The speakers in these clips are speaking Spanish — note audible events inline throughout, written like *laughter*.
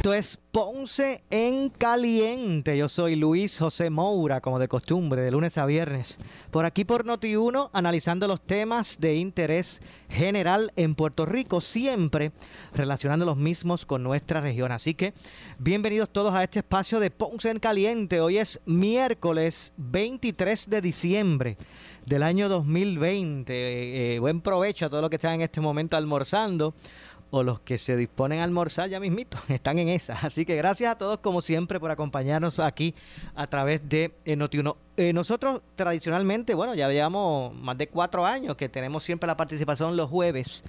Esto es Ponce en Caliente. Yo soy Luis José Moura, como de costumbre, de lunes a viernes. Por aquí por Noti1, analizando los temas de interés general en Puerto Rico, siempre relacionando los mismos con nuestra región. Así que bienvenidos todos a este espacio de Ponce en Caliente. Hoy es miércoles 23 de diciembre del año 2020. Eh, eh, buen provecho a todos los que están en este momento almorzando o los que se disponen a almorzar ya mismito, *laughs* están en esa. Así que gracias a todos como siempre por acompañarnos aquí a través de eh, Notiuno. Eh, nosotros tradicionalmente, bueno, ya llevamos más de cuatro años que tenemos siempre la participación los jueves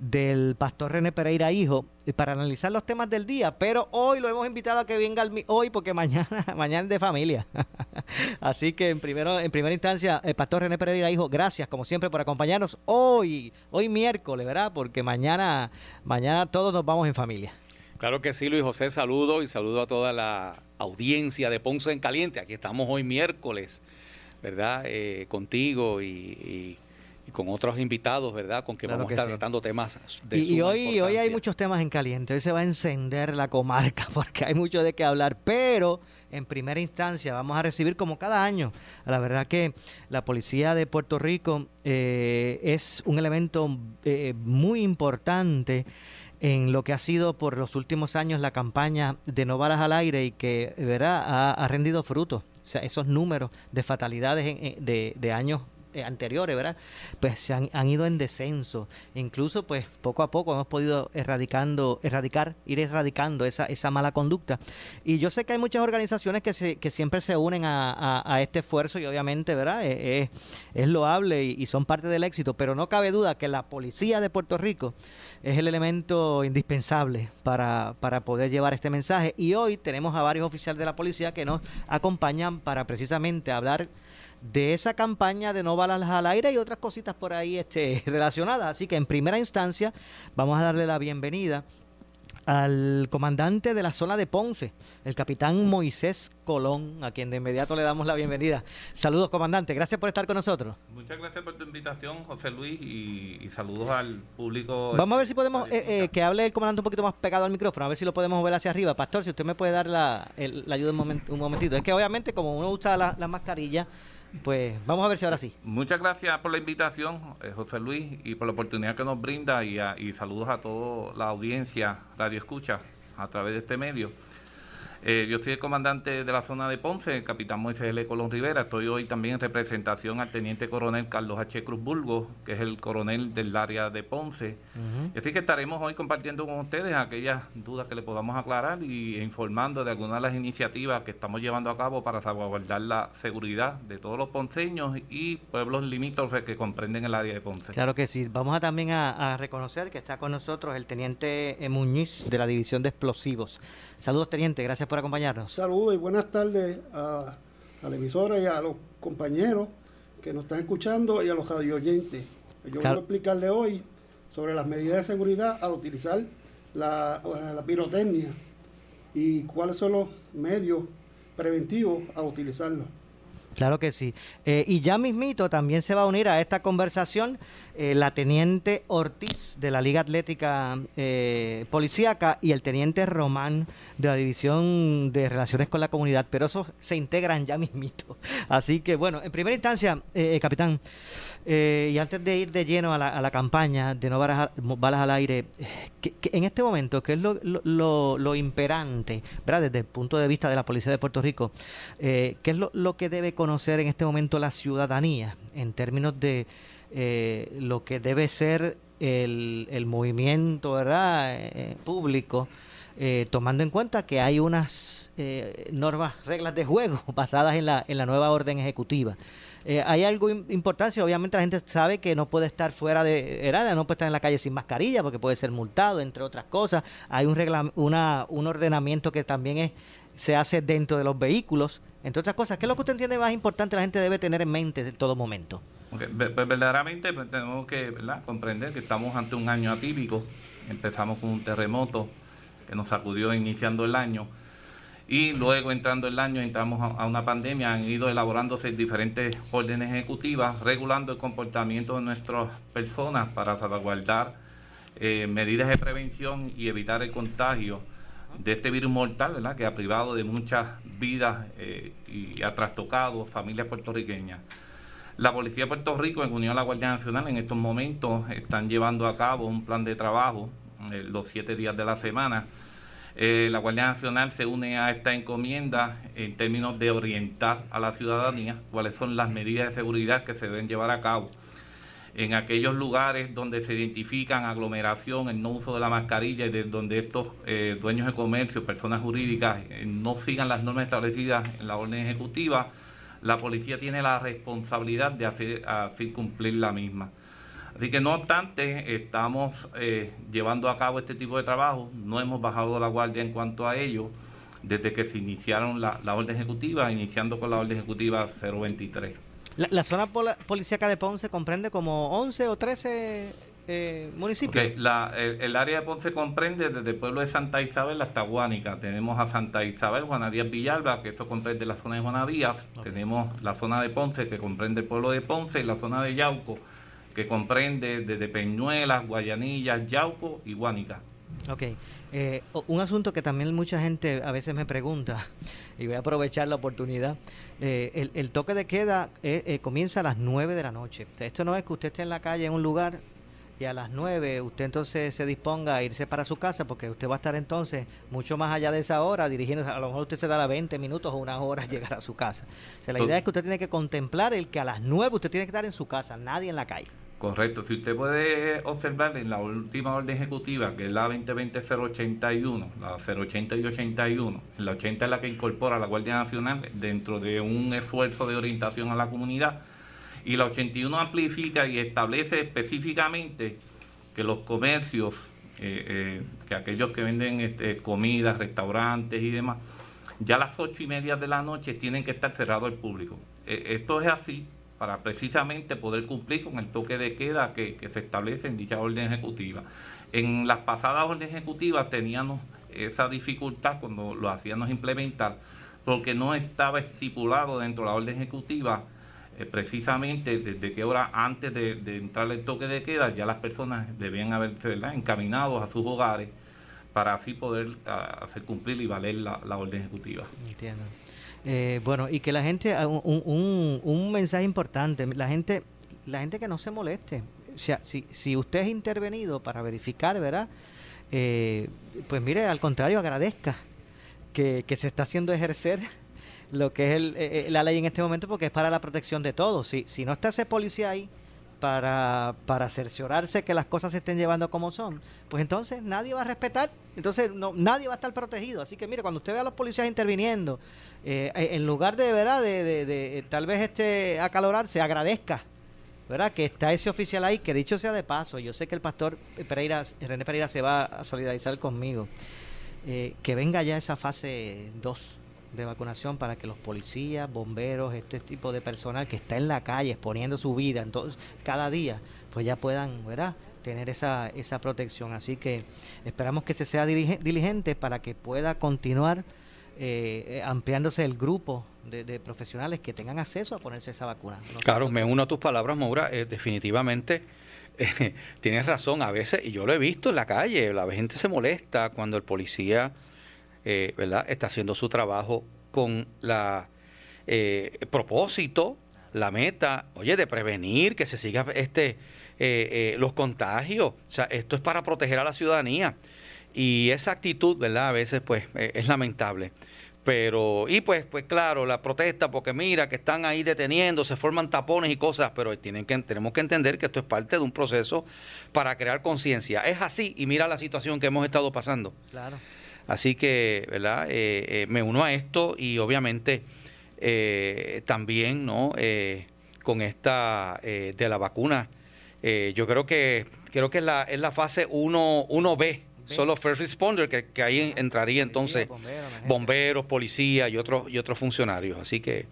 del pastor René Pereira Hijo eh, para analizar los temas del día, pero hoy lo hemos invitado a que venga hoy porque mañana *laughs* mañana es de familia. *laughs* Así que en primero en primera instancia, el pastor René Pereira Hijo, gracias como siempre por acompañarnos hoy, hoy miércoles, ¿verdad? Porque mañana mañana todos nos vamos en familia. Claro que sí, Luis José, saludo y saludo a toda la audiencia de Ponce en Caliente. Aquí estamos hoy miércoles, ¿verdad? Eh, contigo y con otros invitados, ¿verdad? Con que vamos a estar tratando temas de Y, y hoy, hoy hay muchos temas en caliente. Hoy se va a encender la comarca *laughs* porque hay mucho de qué hablar. Pero en primera instancia vamos a recibir como cada año. La verdad que la policía de Puerto Rico eh, es un elemento eh, muy importante en lo que ha sido por los últimos años la campaña de no balas al aire y que ¿verdad? Ha, rendido frutos. O sea, esos números de fatalidades de, de años eh, anteriores, ¿verdad? Pues se han, ido en descenso. Incluso, pues poco a poco hemos podido erradicando, erradicar, ir erradicando esa, esa mala conducta. Y yo sé que hay muchas organizaciones que, se, que siempre se unen a, a, este esfuerzo y obviamente, ¿verdad? Eh, eh, es, loable y, son parte del éxito, pero no cabe duda que la policía de Puerto Rico es el elemento indispensable para, para poder llevar este mensaje. Y hoy tenemos a varios oficiales de la policía que nos acompañan para precisamente hablar de esa campaña de no balas al aire y otras cositas por ahí este, *laughs* relacionadas. Así que en primera instancia vamos a darle la bienvenida al comandante de la zona de Ponce, el capitán Moisés Colón, a quien de inmediato le damos la bienvenida. Saludos, comandante, gracias por estar con nosotros. Muchas gracias por tu invitación, José Luis, y, saludos al público. Vamos a ver si podemos eh, eh, que hable el comandante un poquito más pegado al micrófono, a ver si lo podemos ver hacia arriba. Pastor, si usted me puede dar la, ayuda un, momentito. Es que obviamente como uno usa la, la mascarilla, pues vamos a ver si ahora sí. Muchas gracias por la invitación, eh, José Luis, y por la oportunidad que nos brinda y, y saludos a toda la audiencia Radio Escucha a través de este medio. Eh, yo soy el comandante de la zona de Ponce, el capitán Moisés L. Colón Rivera. Estoy hoy también en representación al teniente coronel Carlos H. Cruz Burgos, que es el coronel del área de Ponce. Así que estaremos hoy compartiendo con ustedes aquellas dudas que le podamos aclarar y informando de algunas de las iniciativas que estamos llevando a cabo para salvaguardar la seguridad de todos los ponceños y pueblos limítrofes que comprenden el área de Ponce. Claro que sí. Vamos a también a, a reconocer que está con nosotros el teniente Muñiz de la División de Explosivos. Saludos, teniente, gracias por acompañarnos. Saludos y buenas tardes a, la emisora y a los compañeros que nos están escuchando y a los radio oyentes. Yo voy a explicarle hoy sobre las medidas de seguridad al utilizar la, la pirotecnia y cuáles son los medios preventivos a utilizarlo. Claro que sí. Eh, y ya mismito también se va a unir a esta conversación eh, la teniente Ortiz de la Liga Atlética eh, Policíaca y el teniente Román de la División de Relaciones con la Comunidad, pero esos se integran ya mismito. *laughs* Así que bueno, en primera instancia, eh, y antes de ir de lleno a la, campaña de no balas, al aire, que, en este momento, ¿qué es lo, imperante, ¿verdad? desde el punto de vista de la Policía de Puerto Rico? ¿Qué es lo que debe conocer en este momento la ciudadanía en términos de eh, lo que debe ser el, movimiento ¿verdad? Eh, público eh, tomando en cuenta que hay unas eh, normas, reglas de juego *laughs* basadas en la, en la nueva orden ejecutiva. Eh, hay algo importante, obviamente la gente sabe que no puede estar fuera de Herala, no puede estar en la calle sin mascarilla porque puede ser multado, entre otras cosas. Hay un, regla, una, un ordenamiento que también es, se hace dentro de los vehículos, entre otras cosas. ¿Qué es lo que usted entiende más importante la gente debe tener en mente en todo momento? Pues verdaderamente tenemos que comprender que estamos ante un año atípico. Empezamos con un terremoto que nos sacudió iniciando el año y luego entrando el año entramos a, una pandemia, han ido elaborándose diferentes órdenes ejecutivas regulando el comportamiento de nuestras personas para salvaguardar eh, medidas de prevención y evitar el contagio de este virus mortal, que ha privado de muchas vidas eh, y ha trastocado familias puertorriqueñas. La Policía de Puerto Rico, en unión a la Guardia Nacional, en estos momentos están llevando a cabo un plan de trabajo eh, los siete días de la semana eh, la Guardia Nacional se une a esta encomienda en términos de orientar a la ciudadanía cuáles son las medidas de seguridad que se deben llevar a cabo en aquellos lugares donde se identifican aglomeración, el no uso de la mascarilla y de donde estos eh, dueños de comercio, personas jurídicas, eh, no sigan las normas establecidas en la orden ejecutiva, la policía tiene la responsabilidad de hacer, hacer cumplir la misma. Así que no obstante, estamos eh, llevando a cabo este tipo de trabajo, no hemos bajado la guardia en cuanto a ello desde que se iniciaron la, orden ejecutiva, iniciando con la orden ejecutiva 023. La, zona policíaca de Ponce comprende como 11 o 13 eh, municipios. el, área de Ponce comprende desde el pueblo de Santa Isabel hasta Guánica. Tenemos a Santa Isabel, Juanadías Villalba, que eso comprende la zona de Juanadías. Tenemos la zona de Ponce, que comprende el pueblo de Ponce, y la zona de Yauco, que comprende desde Peñuelas, Guayanillas, Yauco y Guánica. Ok, eh, un asunto que también mucha gente a veces me pregunta, *laughs* y voy a aprovechar la oportunidad, eh, el, toque de queda eh, comienza a las 9 de la noche. Esto no es que usted esté en la calle en un lugar y a las 9 usted entonces se disponga a irse para su casa porque usted va a estar entonces mucho más allá de esa hora dirigiéndose, a lo mejor usted se da 20 minutos o una hora *laughs* llegar a su casa. O sea, la idea es que usted tiene que contemplar el que a las 9 usted tiene que estar en su casa, nadie en la calle. Correcto. Si usted puede observar en la última orden ejecutiva, que es la 2020-081, la 080 y 81, en la 80 es la que incorpora la Guardia Nacional dentro de un esfuerzo de orientación a la comunidad, y la 81 amplifica y establece específicamente que los comercios, eh, eh, que aquellos que venden este, comidas, restaurantes y demás, ya a las ocho y media de la noche tienen que estar cerrados al público. Eh, esto es así para precisamente poder cumplir con el toque de queda que, se establece en dicha orden ejecutiva. En las pasadas órdenes ejecutivas teníamos esa dificultad cuando lo hacíamos implementar, porque no estaba estipulado dentro de la orden ejecutiva eh, precisamente desde qué hora antes de, entrar el toque de queda ya las personas debían haberse encaminados a sus hogares para así poder hacer cumplir y valer la, la orden ejecutiva. Entiendo. Eh, bueno, y que la gente, ah, un, un, un, mensaje importante, la gente, la gente que no se moleste. O sea, si, si usted es intervenido para verificar, ¿verdad? Eh, pues mire, al contrario, agradezca que, que se está haciendo ejercer lo que es el, eh, la ley en este momento porque es para la protección de todos. Si, si no está ese policía ahí, para, para cerciorarse que las cosas se estén llevando como son, pues entonces nadie va a respetar, entonces no, nadie va a estar protegido. Así que mire, cuando usted ve a los policías interviniendo, eh, eh, en lugar de, ¿verdad? De, de, de, tal vez este acalorarse, agradezca. ¿verdad? Que está ese oficial ahí, que dicho sea de paso, yo sé que el pastor Pereira, René Pereira se va a solidarizar conmigo, eh, que venga ya esa fase 2 de vacunación para que los policías, bomberos, este tipo de personal que está en la calle exponiendo su vida entonces, cada día, pues ya puedan, ¿verdad? tener esa, esa protección. Así que esperamos que se sea diligente para que pueda continuar eh, eh, ampliándose el grupo de, profesionales que tengan acceso a ponerse esa vacuna. claro, me uno a tus palabras, Maura, eh, definitivamente *laughs* tienes razón, a veces, y yo lo he visto en la calle, la gente se molesta cuando el policía eh, ¿verdad? está haciendo su trabajo con la eh, propósito, la meta, oye, de prevenir que se siga este eh, los contagios. O sea, esto es para proteger a la ciudadanía. Y esa actitud, ¿verdad? A veces, pues, es lamentable. Pero, y pues, pues claro, la protesta, porque mira que están ahí deteniendo, se forman tapones y cosas, pero tienen que, tenemos que entender que esto es parte de un proceso para crear conciencia. Es así, y mira la situación que hemos estado pasando. Claro. Así que, ¿verdad? me uno a esto y obviamente también, ¿no? con esta de la vacuna. yo creo que creo que es la, es la fase 1, 1B solo first responder, que, ahí entraría entonces bomberos, policías y otros y otros funcionarios. Así que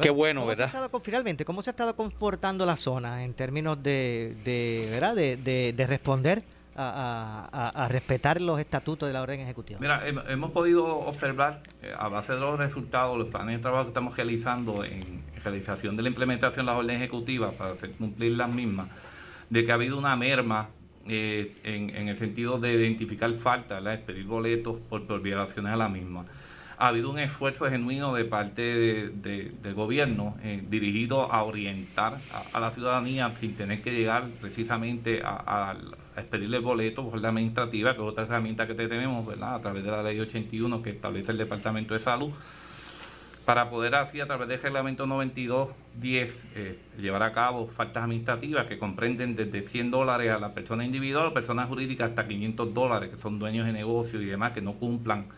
qué bueno, ¿verdad? finalmente, ¿cómo se ha estado comportando la zona en términos de, de ¿verdad? De, de, responder a, respetar los estatutos de la orden ejecutiva? Mira, hemos podido observar eh, a base de los resultados, los planes de trabajo que estamos realizando en realización de la implementación de las órdenes ejecutivas para hacer cumplir las mismas, de que ha habido una merma eh, en, el sentido de identificar faltas, pedir boletos por, violaciones a la misma. Ha habido un esfuerzo genuino de parte del gobierno eh, dirigido a orientar a, la ciudadanía sin tener que llegar precisamente a, a expedirle boletos por la administrativa, que es otra herramienta que tenemos ¿verdad? a través de la ley 81 que establece el Departamento de Salud para poder así a través del reglamento 9210 eh, llevar a cabo faltas administrativas que comprenden desde 100 dólares a la persona individual o personas jurídicas hasta 500 dólares que son dueños de negocios y demás que no cumplan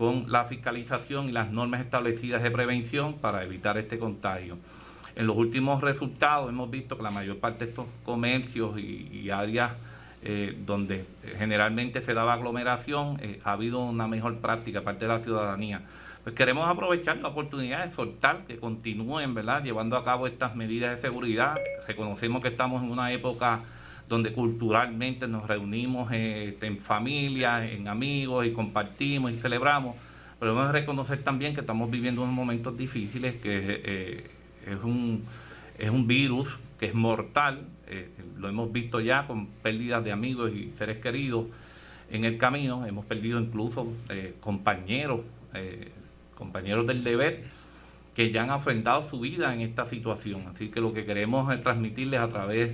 con la fiscalización y las normas establecidas de prevención para evitar este contagio. En los últimos resultados hemos visto que la mayor parte de estos comercios y, áreas eh, donde generalmente se daba aglomeración, eh, ha habido una mejor práctica parte de la ciudadanía pues queremos aprovechar la oportunidad de soltar que continúen, ¿verdad?, llevando a cabo estas medidas de seguridad. Reconocemos que estamos en una época donde culturalmente nos reunimos eh, en familia, en amigos y compartimos y celebramos, pero debemos reconocer también que estamos viviendo unos momentos difíciles, que eh, es, un, es un virus que es mortal, eh, lo hemos visto ya con pérdidas de amigos y seres queridos en el camino, hemos perdido incluso compañeros compañeros del deber que ya han afrontado su vida en esta situación. Así que lo que queremos es transmitirles a través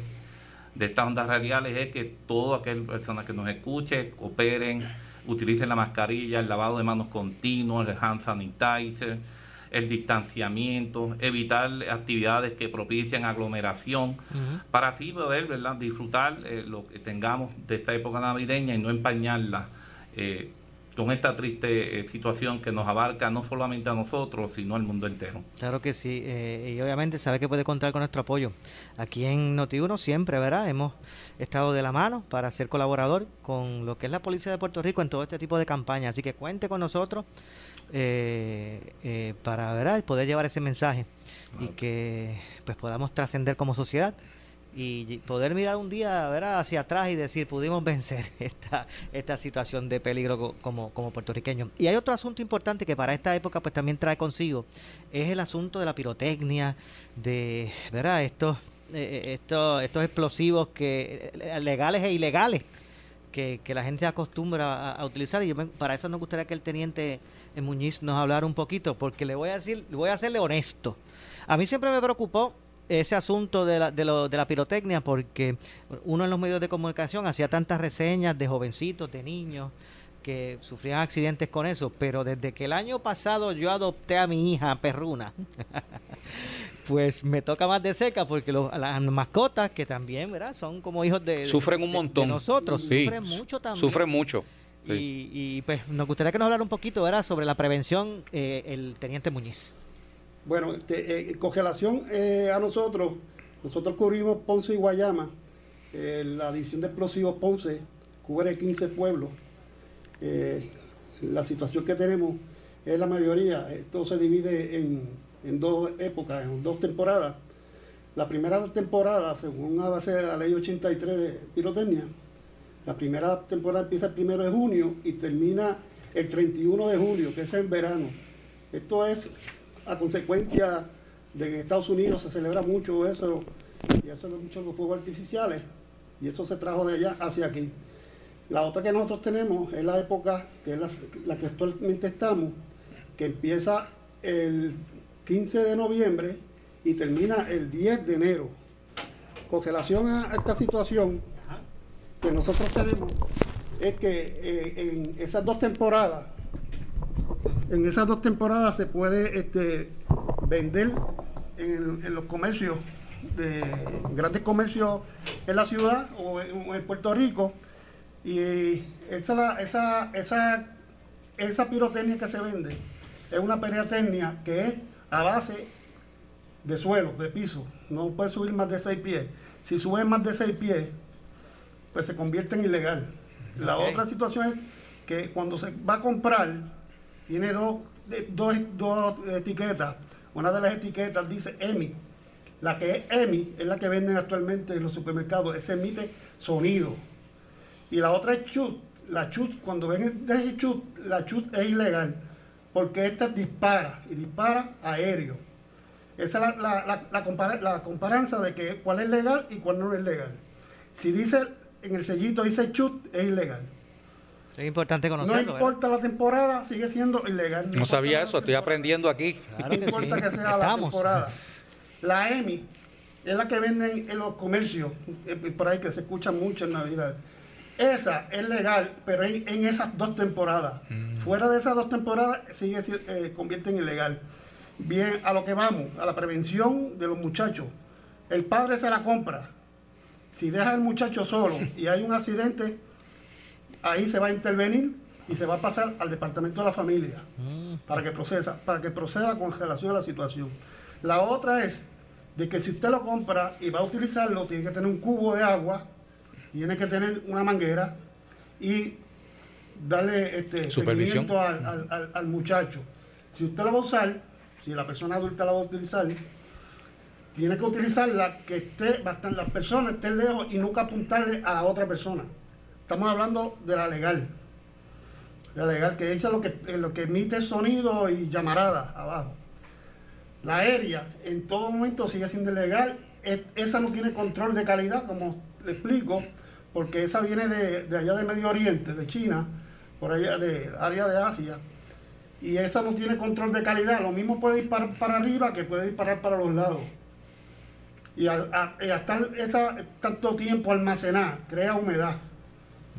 de estas ondas radiales es que todas aquellas personas que nos escuchen, cooperen, utilicen la mascarilla, el lavado de manos continuo, el hand sanitizer, el distanciamiento, evitar actividades que propician aglomeración, para así poder disfrutar eh, lo que tengamos de esta época navideña y no empañarla. Eh, con esta triste eh, situación que nos abarca no solamente a nosotros, sino al mundo entero. Claro que sí, eh, y obviamente sabe que puede contar con nuestro apoyo. Aquí en Noti1 siempre, ¿verdad? Hemos estado de la mano para ser colaborador con lo que es la Policía de Puerto Rico en todo este tipo de campañas, así que cuente con nosotros eh, para ¿verdad? poder llevar ese mensaje y que pues podamos trascender como sociedad y poder mirar un día ¿verdad? hacia atrás y decir, pudimos vencer *laughs* esta, esta situación de peligro como, como puertorriqueños. Y hay otro asunto importante que para esta época pues también trae consigo, es el asunto de la pirotecnia, de ¿verdad? Estos, eh, eh, estos, estos explosivos que eh, legales e ilegales que, la gente se acostumbra a, utilizar. Y yo para eso nos gustaría que el teniente Muñiz nos hablara un poquito, porque le voy a decir, voy a serle honesto. A mí siempre me preocupó ese asunto de la, de, lo, de la pirotecnia porque uno en los medios de comunicación hacía tantas reseñas de jovencitos, de niños que sufrían accidentes con eso, pero desde que el año pasado yo adopté a mi hija perruna, *laughs* pues me toca más de cerca porque las mascotas que también, ¿verdad? Son como hijos de sufren un montón. nosotros, sufren mucho también. Sufren mucho. Y, y, pues nos gustaría que nos hablara un poquito, ¿verdad? Sobre la prevención eh, el teniente Muñiz. Bueno, este, eh, congelación eh, a nosotros, nosotros cubrimos Ponce y Guayama, eh, la división de explosivos Ponce cubre 15 pueblos. la situación que tenemos es la mayoría, esto se divide en, dos épocas, en dos temporadas. La primera temporada, según la base de la ley 83 de pirotecnia, la primera temporada empieza el primero de junio y termina el 31 de julio, que es en verano. Esto es a consecuencia de que en Estados Unidos se celebra mucho eso, y eso es mucho los fuegos artificiales, y eso se trajo de allá hacia aquí. La otra que nosotros tenemos es la época, que es la, que actualmente estamos, que empieza el 15 de noviembre y termina el 10 de enero. Con relación a esta situación que nosotros tenemos, es que eh, en esas dos temporadas, en esas dos temporadas se puede este, vender en, los comercios, de grandes comercios en la ciudad o en, Puerto Rico. Y esa, esa, esa esa pirotecnia que se vende es una pirotecnia que es a base de suelo, de piso. No puede subir más de 6 pies. Si sube más de 6 pies, pues se convierte en ilegal. La otra situación es que cuando se va a comprar, tiene dos, dos, dos etiquetas. Una de las etiquetas dice EMI. La que es EMI es la que venden actualmente en los supermercados. Ese emite sonido. Y la otra es CHUT. La CHUT, cuando ven el CHUT, la CHUT es ilegal. Porque esta dispara y dispara aéreo. Esa es la, la, la, comparanza de que cuál es legal y cuál no es legal. Si dice en el sellito dice chut, es ilegal. Es importante conocerlo. No importa la temporada, sigue siendo ilegal. No, sabía eso, estoy aprendiendo aquí. no importa que sea la temporada. La EMI es la que venden en los comercios, eh, por ahí que se escucha mucho en Navidad. Esa es legal, pero en, en esas dos temporadas. Mm. Fuera de esas dos temporadas, sigue eh, convierte en ilegal. Bien, a lo que vamos, a la prevención de los muchachos. El padre se la compra. Si deja al muchacho solo y hay un accidente, ahí se va a intervenir y se va a pasar al departamento de la familia para que procesa, para que proceda con relación a la situación. La otra es de que si usted lo compra y va a utilizarlo, tiene que tener un cubo de agua, tiene que tener una manguera y darle este seguimiento al, al, al muchacho. Si usted lo va a usar, si la persona adulta la va a utilizar, tiene que utilizarla que esté bastante, las personas estén lejos y nunca apuntarle a la otra persona. Estamos hablando de la legal. La legal, que es lo que, lo que emite sonido y llamarada abajo. La aérea en todo momento sigue siendo legal. esa no tiene control de calidad, como le explico, porque esa viene de, de allá de Medio Oriente, de China, por allá de área de Asia y esa no tiene control de calidad. Lo mismo puede disparar para arriba que puede disparar para los lados. Y al, estar esa, tanto tiempo almacenada, crea humedad.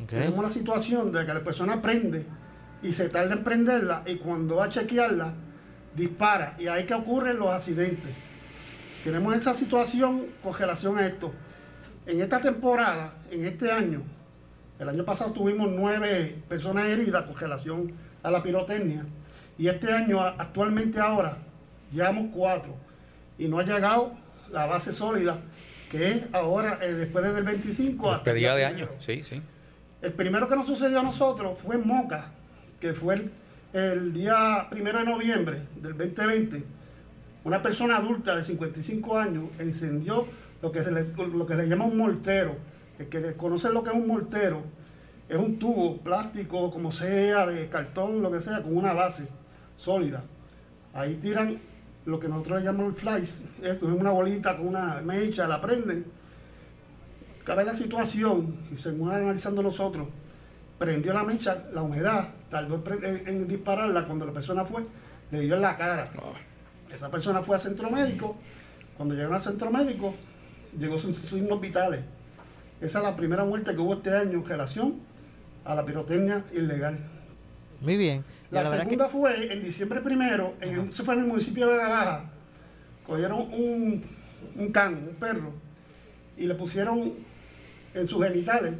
Tenemos una situación de que la persona prende y se tarda en prenderla y cuando va a chequearla, dispara. Y ahí que ocurren los accidentes. Tenemos esa situación con relación a esto. En esta temporada, en este año, el año pasado tuvimos nueve personas heridas con relación a la pirotecnia y este año, actualmente ahora, llevamos cuatro. Y no ha llegado la base sólida, que es ahora, eh, después del 25 hasta el día de año, sí, sí. El primero que nos sucedió a nosotros fue en Moca, que fue el, día primero de noviembre del 2020. Una persona adulta de 55 años encendió lo que se le, lo que llama un mortero. El que conoce lo que es un mortero, es un tubo plástico, como sea, de cartón, lo que sea, con una base sólida. Ahí tiran lo que nosotros llamamos flies, esto es una bolita con una mecha, la prenden. Cabe la situación, y según analizando nosotros, prendió la mecha, la humedad, tardó en, dispararla cuando la persona fue, le dio en la cara. Esa persona fue al centro médico, cuando llegó al centro médico, llegó sus signos vitales. Esa es la primera muerte que hubo este año en relación a la pirotecnia ilegal. Muy bien. La, segunda fue en diciembre primero, en fue en el municipio de Vega Baja. Cogieron un, un can, un perro, y le pusieron en sus genitales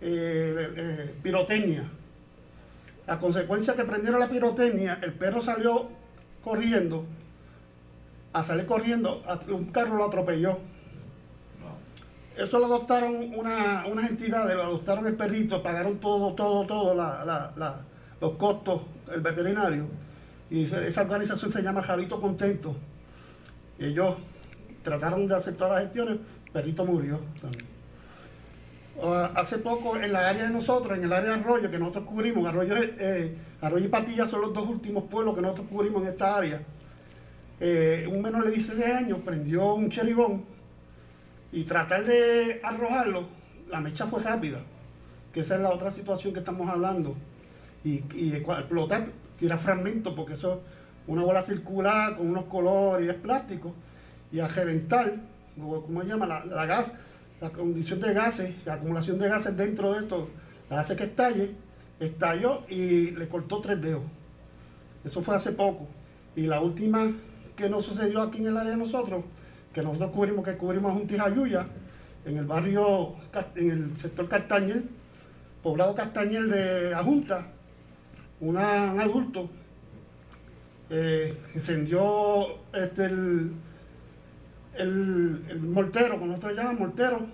eh, eh, pirotecnia. A consecuencia que prendieron la pirotecnia, el perro salió corriendo, a salir corriendo, un carro lo atropelló. Eso lo adoptaron una, unas entidades, lo adoptaron el perrito, pagaron todo, todo, todo, la, la los costos, el veterinario, y esa organización se llama Javito Contento. Ellos trataron de hacer todas las gestiones, Perrito murió también. Hace poco en la área de nosotros, en el área de Arroyo, que nosotros cubrimos, Arroyo, eh, y Patilla son los dos últimos pueblos que nosotros cubrimos en esta área. Eh, un menor de 16 años prendió un cheribón y tratar de arrojarlo, la mecha fue rápida, que esa es la otra situación que estamos hablando y, explotar, tirar fragmentos, porque eso es una bola circular con unos colores y es plástico, y a reventar, como se llama? La, gas, la condición de gases, la acumulación de gases dentro de esto, la hace que estalle, estalló y le cortó tres dedos. Eso fue hace poco. Y la última que nos sucedió aquí en el área de nosotros, que nosotros cubrimos, que cubrimos un Tijayuya, en el barrio, en el sector Castañel, poblado Castañel de Ajunta, un adulto eh, encendió este, el, el, mortero, como nosotros llamamos mortero.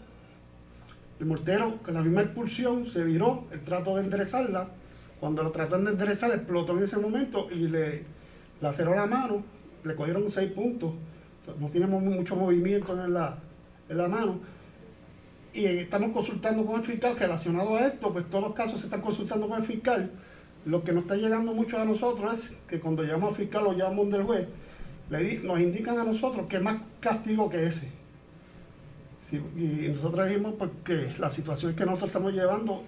El mortero, con la misma expulsión, se viró, el trato de enderezarla. Cuando lo tratan de enderezar, explotó en ese momento y le laceró la mano, le cogieron seis puntos. no tenemos mucho movimiento en la, en la mano. Y estamos consultando con el fiscal relacionado a esto, pues todos los casos se están consultando con el fiscal. Lo que nos está llegando mucho a nosotros es que cuando llamamos al fiscal o llamamos del juez, nos indican a nosotros que más castigo que ese. y nosotros dijimos porque la situación que nosotros estamos llevando,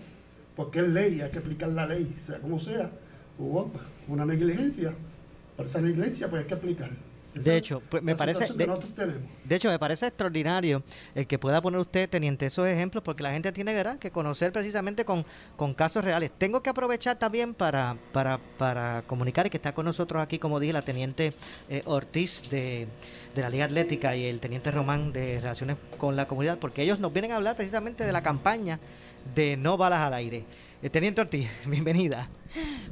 porque es ley, hay que aplicar la ley, sea como sea, hubo una negligencia, por esa negligencia pues hay que aplicar de hecho, pues, me parece de, hecho me parece extraordinario el que pueda poner usted teniente esos ejemplos porque la gente tiene que conocer precisamente con, con casos reales. Tengo que aprovechar también para, para, para comunicar y que está con nosotros aquí, como dije, la teniente eh, Ortiz de, de la Liga Atlética y el teniente Román de Relaciones con la Comunidad, porque ellos nos vienen a hablar precisamente de la campaña de No Balas al Aire. Eh, teniente Ortiz, *laughs* bienvenida.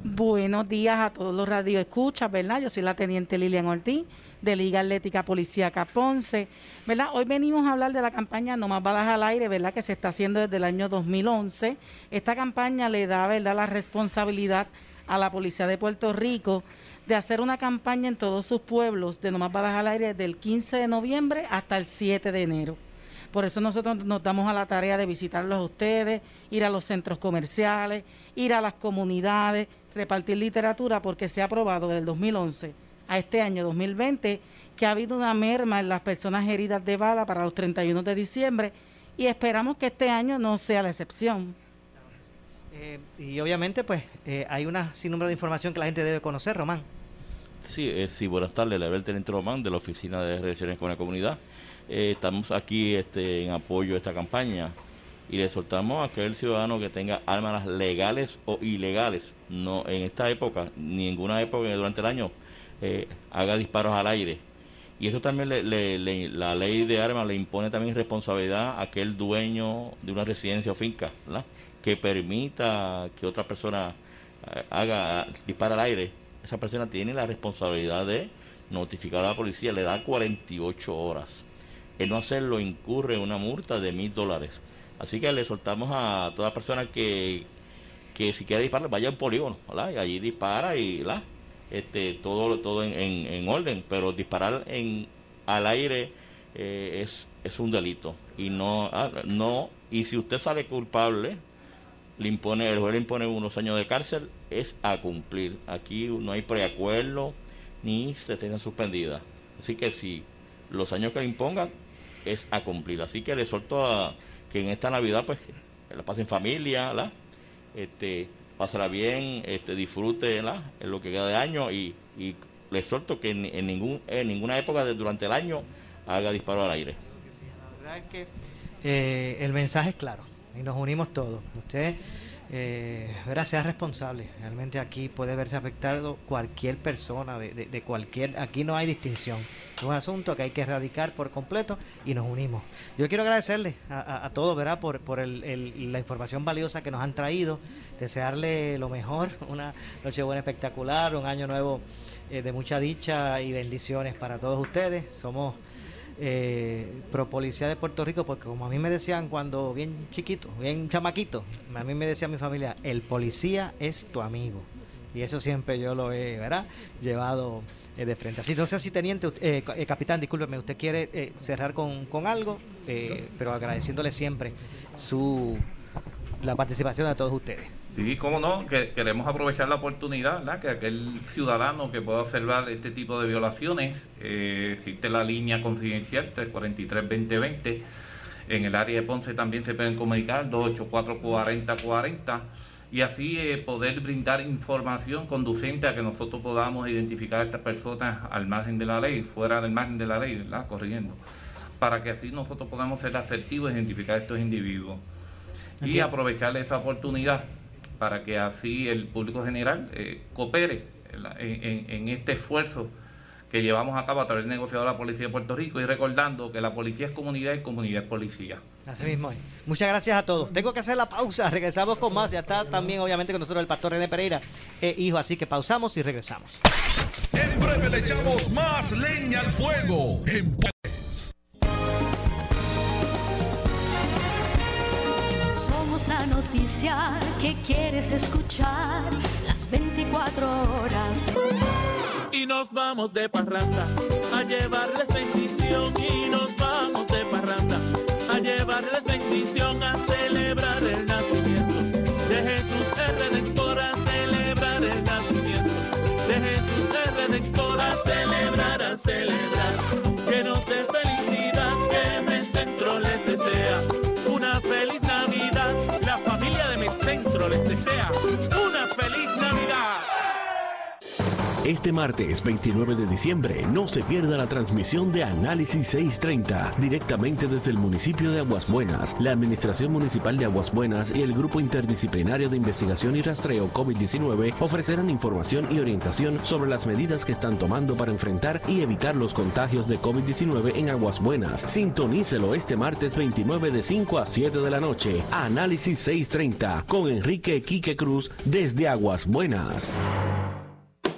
Buenos días a todos los radioescuchas, ¿verdad? Yo soy la teniente Lilian Ortiz de Liga Atlética Policía Caponce, ¿verdad? Hoy venimos a hablar de la campaña No más balas al aire, ¿verdad? Que se está haciendo desde el año 2011. Esta campaña le da, ¿verdad? La responsabilidad a la Policía de Puerto Rico de hacer una campaña en todos sus pueblos de No más balas al aire del 15 de noviembre hasta el 7 de enero. Por eso nosotros nos damos a la tarea de visitarlos a ustedes, ir a los centros comerciales, ir a las comunidades, repartir literatura, porque se ha aprobado desde el 2011 a este año 2020 que ha habido una merma en las personas heridas de bala para los 31 de diciembre y esperamos que este año no sea la excepción. Eh, y obviamente pues eh, hay una sin número de información que la gente debe conocer, Román. Sí, eh, sí, buenas tardes, le el teniente Román de la Oficina de Relaciones con la Comunidad. Estamos aquí este, en apoyo a esta campaña y le soltamos a aquel ciudadano que tenga armas legales o ilegales. No, en esta época, ninguna época durante el año, eh, haga disparos al aire. Y eso también le, la ley de armas le impone también responsabilidad a aquel dueño de una residencia o finca, que permita que otra persona eh, haga disparo al aire. Esa persona tiene la responsabilidad de notificar a la policía, le da 48 horas. El no hacerlo incurre en una multa de mil dólares. Así que le soltamos a toda persona que, que si quiere disparar, vaya al polígono, Y allí dispara y la este, todo, todo en, en, orden, pero disparar en, al aire eh, es, es un delito. Y no, ah, no, y si usted sale culpable, le impone, el juez le impone unos años de cárcel, es a cumplir. Aquí no hay preacuerdo ni se tiene suspendida. Así que si los años que le impongan es a cumplir. Así que le solto a, que en esta Navidad pues la pase en familia, ¿la? Este, pásala bien, este, disfrute en lo que queda de año y, y le suelto que en, ningún, en ninguna época de, durante el año haga disparo al aire. La verdad es que eh, el mensaje es claro y nos unimos todos. Usted eh, sea responsable. Realmente aquí puede verse afectado cualquier persona, de, de, cualquier. Aquí no hay distinción. Es un asunto que hay que erradicar por completo y nos unimos. Yo quiero agradecerle a, todos, ¿verdad?, por, por el, la información valiosa que nos han traído. Desearle lo mejor, *laughs* una noche buena espectacular, un año nuevo eh, de mucha dicha y bendiciones para todos ustedes. Somos eh, pro policía de Puerto Rico, porque como a mí me decían cuando bien chiquito, bien chamaquito, a mí me decía mi familia, el policía es tu amigo. Y eso siempre yo lo he, ¿verdad? Llevado eh, de frente. Así, no sé si teniente, eh, eh, capitán, discúlpeme, usted quiere cerrar con, con algo, pero agradeciéndole siempre su la participación de todos ustedes. Sí, cómo no, que queremos aprovechar la oportunidad, ¿verdad? que aquel ciudadano que pueda observar este tipo de violaciones, eh, existe la línea confidencial 343-2020, en el área de Ponce también se pueden comunicar 284-4040 y así eh, poder brindar información conducente a que nosotros podamos identificar a estas personas al margen de la ley, fuera del margen de la ley, ¿verdad? corrigiendo, para que así nosotros podamos ser asertivos e identificar a estos individuos. Y aprovechar esa oportunidad para que así el público general eh, coopere en, este esfuerzo que llevamos a cabo a través del negociado de la Policía de Puerto Rico y recordando que la policía es comunidad y comunidad es policía. Así mismo. Muchas gracias a todos. Tengo que hacer la pausa. *laughs* Regresamos con más. Ya está también, obviamente, con nosotros el pastor René Pereira, eh, hijo. Así que pausamos y regresamos. En breve le echamos más leña al fuego. En Somos la noticia que quieres escuchar las 24 horas. Y nos vamos de parranda a llevarles bendición y nos vamos de parranda llevarles bendición a celebrar el nacimiento. De Jesús el Redentor a celebrar el nacimiento. De Jesús el Redentor a celebrar a celebrar. Que nos dé felicidad que Medcentro les desea. Una feliz Navidad la familia de Medcentro les desea Este martes 29 de diciembre no se pierda la transmisión de Análisis 630 directamente desde el municipio de Aguas Buenas. La Administración Municipal de Aguas Buenas y el Grupo Interdisciplinario de Investigación y Rastreo COVID-19 ofrecerán información y orientación sobre las medidas que están tomando para enfrentar y evitar los contagios de COVID-19 en Aguas Buenas. Sintonícelo este martes 29 de 5 a 7 de la noche. Análisis 630 con Enrique Quique Cruz desde Aguas Buenas.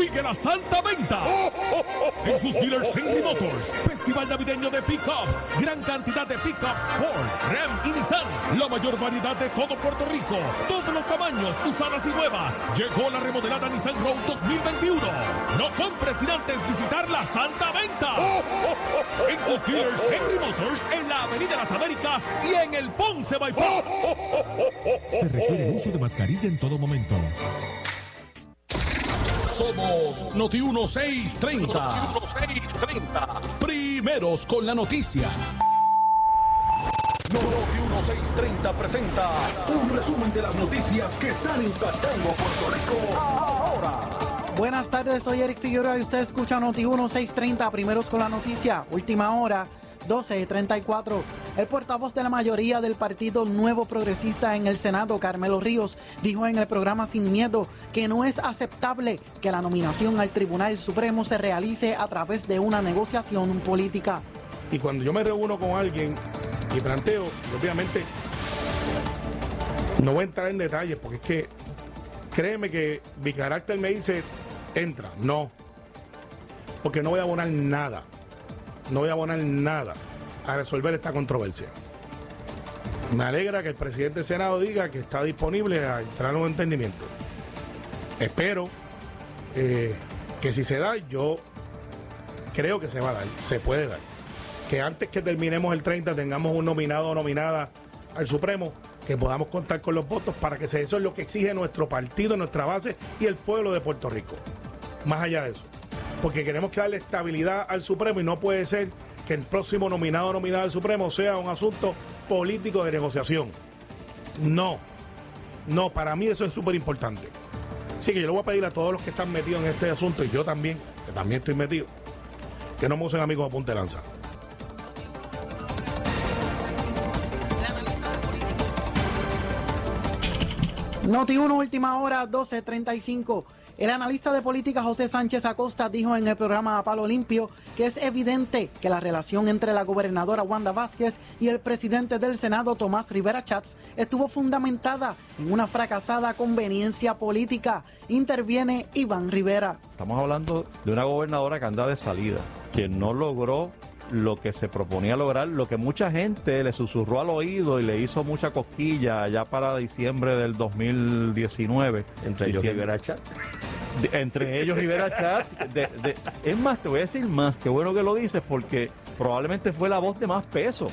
Sigue la Santa Venta. En sus dealers Henry Motors. Festival navideño de pickups. Gran cantidad de pickups Ford, Ram y Nissan. La mayor variedad de todo Puerto Rico. Todos los tamaños, usadas y nuevas. Llegó la remodelada Nissan Road 2021. No compres sin antes visitar la Santa Venta. En tus dealers Henry Motors. En la Avenida Las Américas. Y en el Ponce Bypass. Se requiere el uso de mascarilla en todo momento. Somos Noti 1630. Noti 1630. Primeros con la noticia. Noti 1630 presenta un resumen de las noticias que están impactando a Puerto Rico ahora. Buenas tardes, soy Eric Figueroa y usted escucha Noti 1630, primeros con la noticia, última hora, 12.34. El portavoz de la mayoría del Partido Nuevo Progresista en el Senado, Carmelo Ríos, dijo en el programa Sin Miedo que no es aceptable que la nominación al Tribunal Supremo se realice a través de una negociación política. Y cuando yo me reúno con alguien y planteo, obviamente no voy a entrar en detalles porque es que créeme que mi carácter me dice, entra, no. Porque no voy a abonar nada. No voy a abonar nada a resolver esta controversia. Me alegra que el presidente del Senado diga que está disponible a entrar a un entendimiento. Espero eh, que si se da, yo creo que se va a dar, se puede dar. Que antes que terminemos el 30 tengamos un nominado o nominada al Supremo, que podamos contar con los votos para que se, eso es lo que exige nuestro partido, nuestra base y el pueblo de Puerto Rico. Más allá de eso. Porque queremos que darle estabilidad al Supremo y no puede ser que el próximo nominado o nominada al Supremo sea un asunto político de negociación. No, no, para mí eso es súper importante. Así que yo le voy a pedir a todos los que están metidos en este asunto, y yo también, que también estoy metido, que no me usen amigos a punta de lanza. Noti 1, última hora, 12.35. El analista de política José Sánchez Acosta dijo en el programa Palo Limpio que es evidente que la relación entre la gobernadora Wanda Vázquez y el presidente del Senado Tomás Rivera Chats estuvo fundamentada en una fracasada conveniencia política. Interviene Iván Rivera. Estamos hablando de una gobernadora que anda de salida, que no logró lo que se proponía lograr, lo que mucha gente le susurró al oído y le hizo mucha cosquilla ya para diciembre del 2019. Entre ellos Rivera Chat. De- entre ellos Rivera Chat. de- de- es más, te voy a decir más, qué bueno que lo dices porque probablemente fue la voz de más peso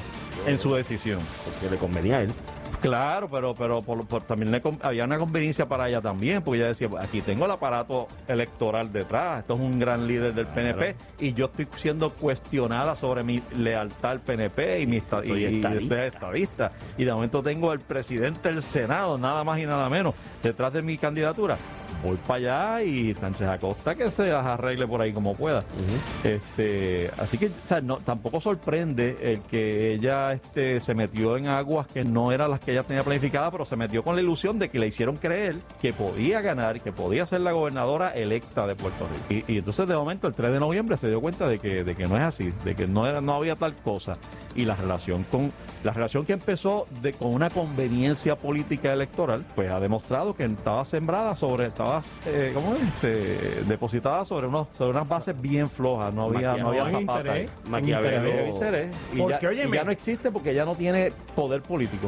en su decisión. Porque le convenía a él. Claro, pero pero por- por- también le había una conveniencia para ella también, porque ella decía, aquí tengo el aparato electoral detrás, esto es un gran líder del PNP y yo estoy siendo cuestionada sobre mi lealtad al PNP y mi y- estadista. estadista. Y de momento tengo el presidente del Senado, nada más y nada menos, detrás de mi candidatura. Voy para allá y Sánchez Acosta que se las arregle por ahí como pueda. este Así que o sea, no, tampoco sorprende el que ella este, se metió en aguas que no eran las que ella tenía planificada, pero se metió con la ilusión de que le hicieron creer que podía ganar, que podía ser la gobernadora electa de Puerto Rico. Y, y entonces de momento el 3 de noviembre se dio cuenta de que, de que no es así, de que no, era, no había tal cosa. Y la relación con la relación que empezó de, con una conveniencia política electoral, pues ha demostrado que estaba sembrada sobre, estaba eh, ¿cómo es? Este, depositada sobre unos, sobre unas bases bien flojas, no había, no había zapata. Interés, Maquiavélico. Había interés. Y, Porque, ya, óyeme. y ya no existe porque ya no tiene poder político.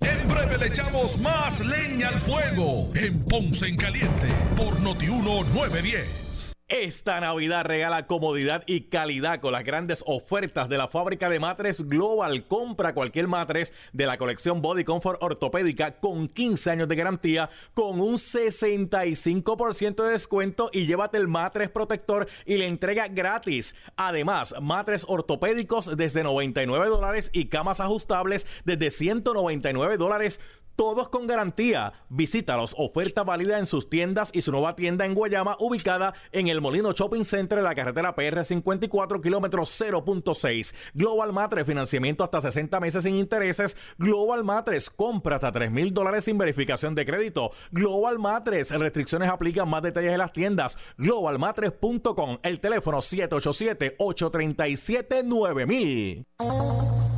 En breve le echamos más leña al fuego en Ponce en Caliente por Notiuno 910. Esta Navidad regala comodidad y calidad con las grandes ofertas de la fábrica de matres Global. Compra cualquier matres de la colección Body Comfort ortopédica con 15 años de garantía con un 65% de descuento y llévate el matres protector y la entrega gratis. Además, matres ortopédicos desde 99 dólares y camas ajustables desde 199 dólares todos con garantía. Visítalos. Oferta válida en sus tiendas y su nueva tienda en Guayama, ubicada en el Molino Shopping Center de la carretera PR 54, kilómetro 0.6. Global Matres, financiamiento hasta 60 meses sin intereses. Global Matres, compra hasta 3 mil dólares sin verificación de crédito. Global Matres, restricciones aplican más detalles en las tiendas. Globalmatres.com, el teléfono 787-837-9000.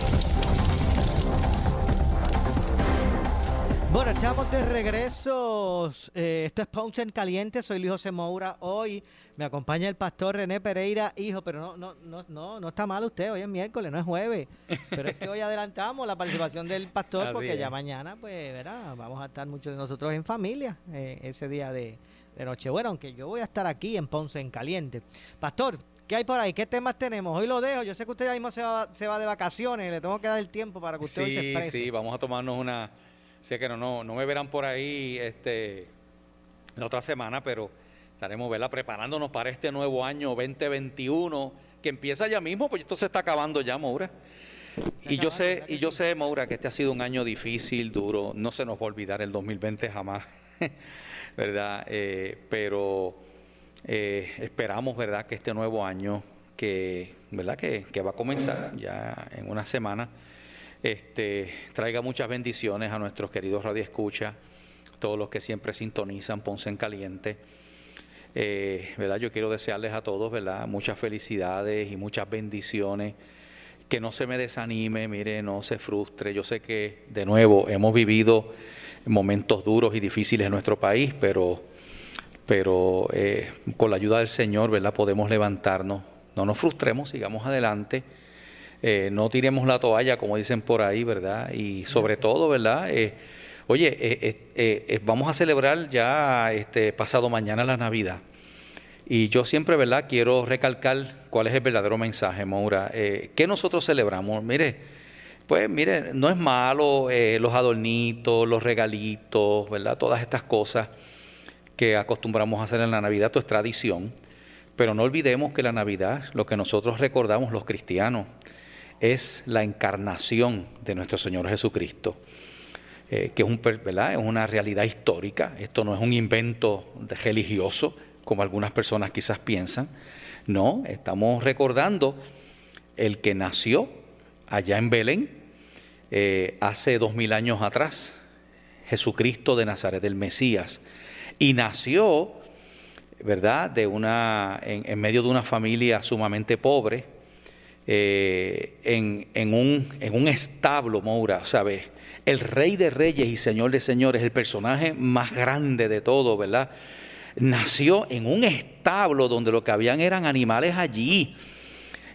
Bueno, estamos de regreso. Eh, esto es Ponce en Caliente. Soy Luis José Moura. Hoy me acompaña el pastor René Pereira, hijo, pero no, no, no, no, no está mal usted. Hoy es miércoles, no es jueves. Pero es que hoy adelantamos la participación del pastor Así porque es. ya mañana, pues, verá, vamos a estar muchos de nosotros en familia eh, ese día de, de Nochebuena, aunque yo voy a estar aquí en Ponce en Caliente. Pastor, ¿qué hay por ahí? ¿Qué temas tenemos? Hoy lo dejo. Yo sé que usted ya mismo se va, se va de vacaciones. Le tengo que dar el tiempo para que usted hoy se Sí, exprese. sí, vamos a tomarnos una. Sé que no, no, no me verán por ahí este, la otra semana, pero estaremos ¿verdad? preparándonos para este nuevo año 2021 que empieza ya mismo, pues esto se está acabando ya, Moura. Y yo sé, y yo sé, Moura, que este ha sido un año difícil, duro. No se nos va a olvidar el 2020 jamás, *laughs* ¿verdad? Eh, pero eh, esperamos, ¿verdad?, que este nuevo año que, ¿verdad?, que, que va a comenzar ya en una semana, este, traiga muchas bendiciones a nuestros queridos radioescuchas, todos los que siempre sintonizan Ponce en Caliente. Eh, ¿verdad? Yo quiero desearles a todos, ¿verdad? Muchas felicidades y muchas bendiciones. Que no se me desanime, mire, no se frustre. Yo sé que, de nuevo, hemos vivido momentos duros y difíciles en nuestro país, pero, pero eh, con la ayuda del Señor, ¿verdad? Podemos levantarnos. No nos frustremos, sigamos adelante. Eh, no tiremos la toalla, como dicen por ahí, ¿verdad? Y sobre todo, ¿verdad? Eh, oye, eh, vamos a celebrar ya este pasado mañana la Navidad. Y yo siempre, ¿verdad? Quiero recalcar cuál es el verdadero mensaje, Maura. ¿Qué nosotros celebramos? Mire, pues mire, no es malo los adornitos, los regalitos, ¿verdad? Todas estas cosas que acostumbramos a hacer en la Navidad, esto es tradición. Pero no olvidemos que la Navidad, lo que nosotros recordamos los cristianos, es la encarnación de nuestro Señor Jesucristo, eh, que es, una realidad histórica. Esto no es un invento religioso, como algunas personas quizás piensan. No, estamos recordando el que nació allá en Belén eh, hace dos mil años atrás, Jesucristo de Nazaret, el Mesías, y nació, ¿verdad?, de una, en medio de una familia sumamente pobre, eh, en, en un, en un establo, Moura, ¿sabes? El rey de reyes y señor de señores, el personaje más grande de todo, ¿verdad? Nació en un establo donde lo que habían eran animales allí,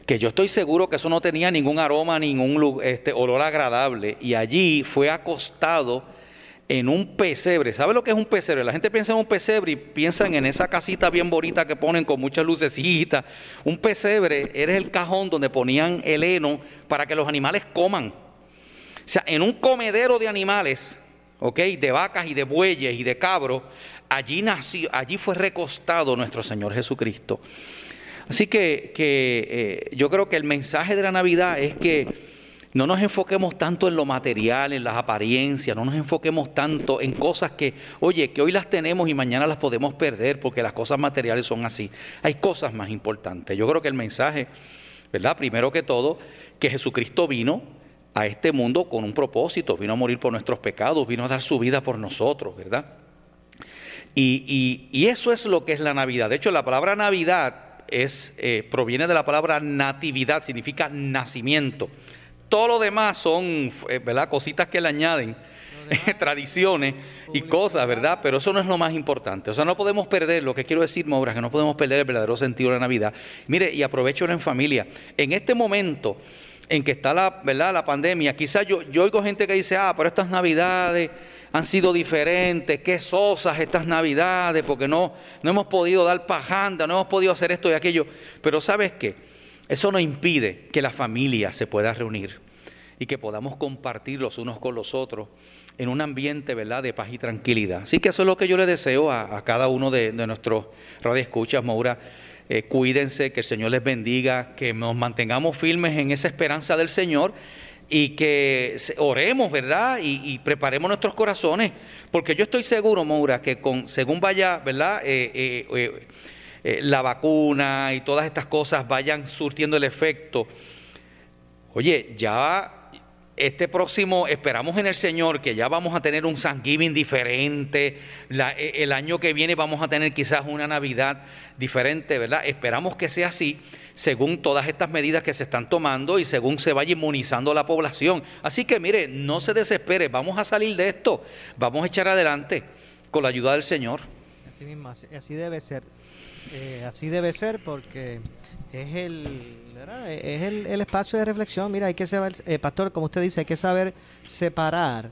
que yo estoy seguro que eso no tenía ningún aroma, ningún este, olor agradable, y allí fue acostado en un pesebre. ¿Sabe lo que es un pesebre? La gente piensa en un pesebre y piensan en esa casita bien bonita que ponen con muchas lucecitas. Un pesebre era el cajón donde ponían el heno para que los animales coman. O sea, en un comedero de animales, ¿ok? De vacas y de bueyes y de cabros, allí nació, allí fue recostado nuestro Señor Jesucristo. Así que, que, eh, yo creo que el mensaje de la Navidad es que no nos enfoquemos tanto en lo material, en las apariencias, no nos enfoquemos tanto en cosas que, oye, que hoy las tenemos y mañana las podemos perder porque las cosas materiales son así. Hay cosas más importantes. Yo creo que el mensaje, ¿verdad? Primero que todo, que Jesucristo vino a este mundo con un propósito, vino a morir por nuestros pecados, vino a dar su vida por nosotros, ¿verdad? Y, eso es lo que es la Navidad. De hecho, la palabra Navidad eh, proviene de la palabra natividad, significa nacimiento. Todo lo demás son eh, ¿verdad? cositas que le añaden, *laughs* tradiciones y cosas, ¿verdad? Pero eso no es lo más importante. O sea, no podemos perder, lo que quiero decir, Maura, que no podemos perder el verdadero sentido de la Navidad. Mire, y aprovecho en familia. En este momento en que está la, ¿verdad? la pandemia, quizás yo, yo oigo gente que dice, ah, pero estas Navidades han sido diferentes, qué sosas estas Navidades, porque no, no hemos podido dar pajanda, no hemos podido hacer esto y aquello. Pero ¿sabes qué? Eso no impide que la familia se pueda reunir y que podamos compartir los unos con los otros en un ambiente, ¿verdad?, de paz y tranquilidad. Así que eso es lo que yo le deseo a, cada uno de, nuestros radioescuchas, Maura. Eh, cuídense, que el Señor les bendiga, que nos mantengamos firmes en esa esperanza del Señor y que oremos, ¿verdad? Y, preparemos nuestros corazones, porque yo estoy seguro, Maura, que con, según vaya, ¿verdad? Eh, eh, la vacuna y todas estas cosas vayan surtiendo el efecto. Oye, ya este próximo, esperamos en el Señor que ya vamos a tener un Thanksgiving diferente, e, el año que viene vamos a tener quizás una Navidad diferente, ¿verdad? Esperamos que sea así según todas estas medidas que se están tomando y según se vaya inmunizando la población. Así que mire, no se desespere, vamos a salir de esto, vamos a echar adelante con la ayuda del Señor. Así mismo, así, debe ser. Eh, así debe ser porque es el es el, espacio de reflexión. Mira, hay que saber, eh, pastor, como usted dice, hay que saber separar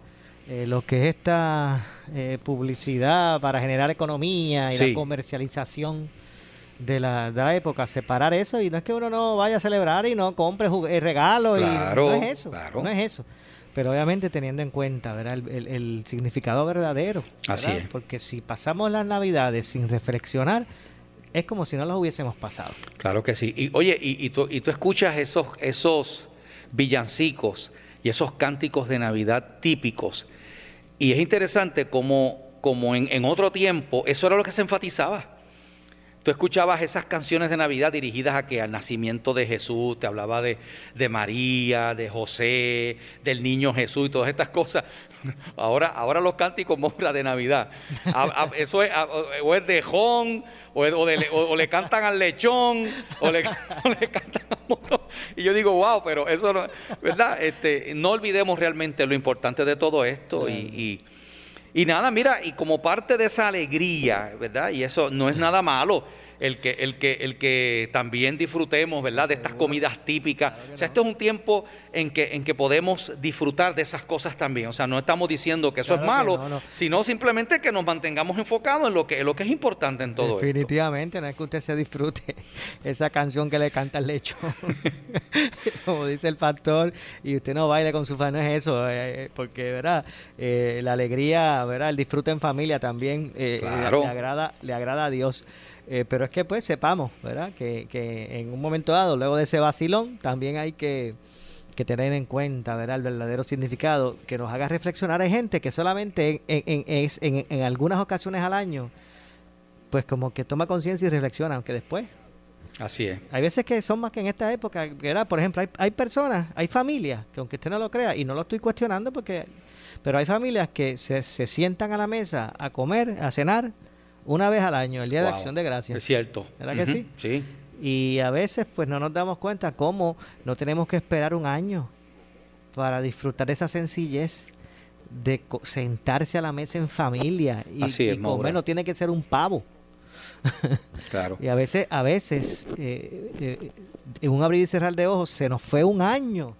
eh, lo que es esta eh, publicidad para generar economía y la comercialización de la, de la época, separar eso y no es que uno no vaya a celebrar y no compre regalos y no es eso, no es eso. Pero obviamente teniendo en cuenta ¿verdad? El, significado verdadero. Así es. Porque si pasamos las navidades sin reflexionar, es como si no los hubiésemos pasado. Claro que sí. Y oye, y, tú, escuchas esos, esos villancicos y esos cánticos de Navidad típicos. Y es interesante como, como en, otro tiempo eso era lo que se enfatizaba. Tú escuchabas esas canciones de Navidad dirigidas a que al nacimiento de Jesús, te hablaba de, de María, de José, del niño Jesús y todas estas cosas. *laughs* Ahora, ahora los cánticos obra de Navidad. eso es, es de Jón, o, le cantan al lechón, o le, cantan a motor. Y yo digo, wow, pero eso no, ¿verdad? Este, no olvidemos realmente lo importante de todo esto y, y nada, mira, y como parte de esa alegría, ¿verdad? Y eso no es nada malo el que, el que, el que también disfrutemos, ¿verdad? De estas comidas típicas. O sea, esto es un tiempo en que, en que podemos disfrutar de esas cosas también. O sea, no estamos diciendo que eso es malo, sino simplemente que nos mantengamos enfocados en lo que, lo que es importante en todo Definitivamente, no es que usted se disfrute *laughs* esa canción que le canta el lecho, *laughs* como dice el pastor, y usted no baile con su fan, no es eso, eh, porque, ¿verdad? Eh, la alegría, ¿verdad? El disfrute en familia también eh, le, agrada, le agrada a Dios. Eh, pero es que pues sepamos, ¿verdad? Que, que, en un momento dado, luego de ese vacilón, también hay que, tener en cuenta, ¿verdad? El verdadero significado que nos haga reflexionar. Hay gente que solamente en, en, en, algunas ocasiones al año, pues como que toma conciencia y reflexiona, aunque después. Así es. Hay veces que son más que en esta época, ¿verdad? Por ejemplo, hay, hay personas, hay familias, que aunque usted no lo crea, y no lo estoy cuestionando porque, pero hay familias que se, se sientan a la mesa a comer, a cenar, una vez al año, el Día de Acción de Gracias. Es cierto. ¿Verdad que sí? Sí. Y a veces pues no nos damos cuenta cómo no tenemos que esperar un año para disfrutar esa sencillez de sentarse a la mesa en familia y, Así es, comer no tiene que ser un pavo. *laughs* claro. Y a veces, a veces, eh, eh, en un abrir y cerrar de ojos, se nos fue un año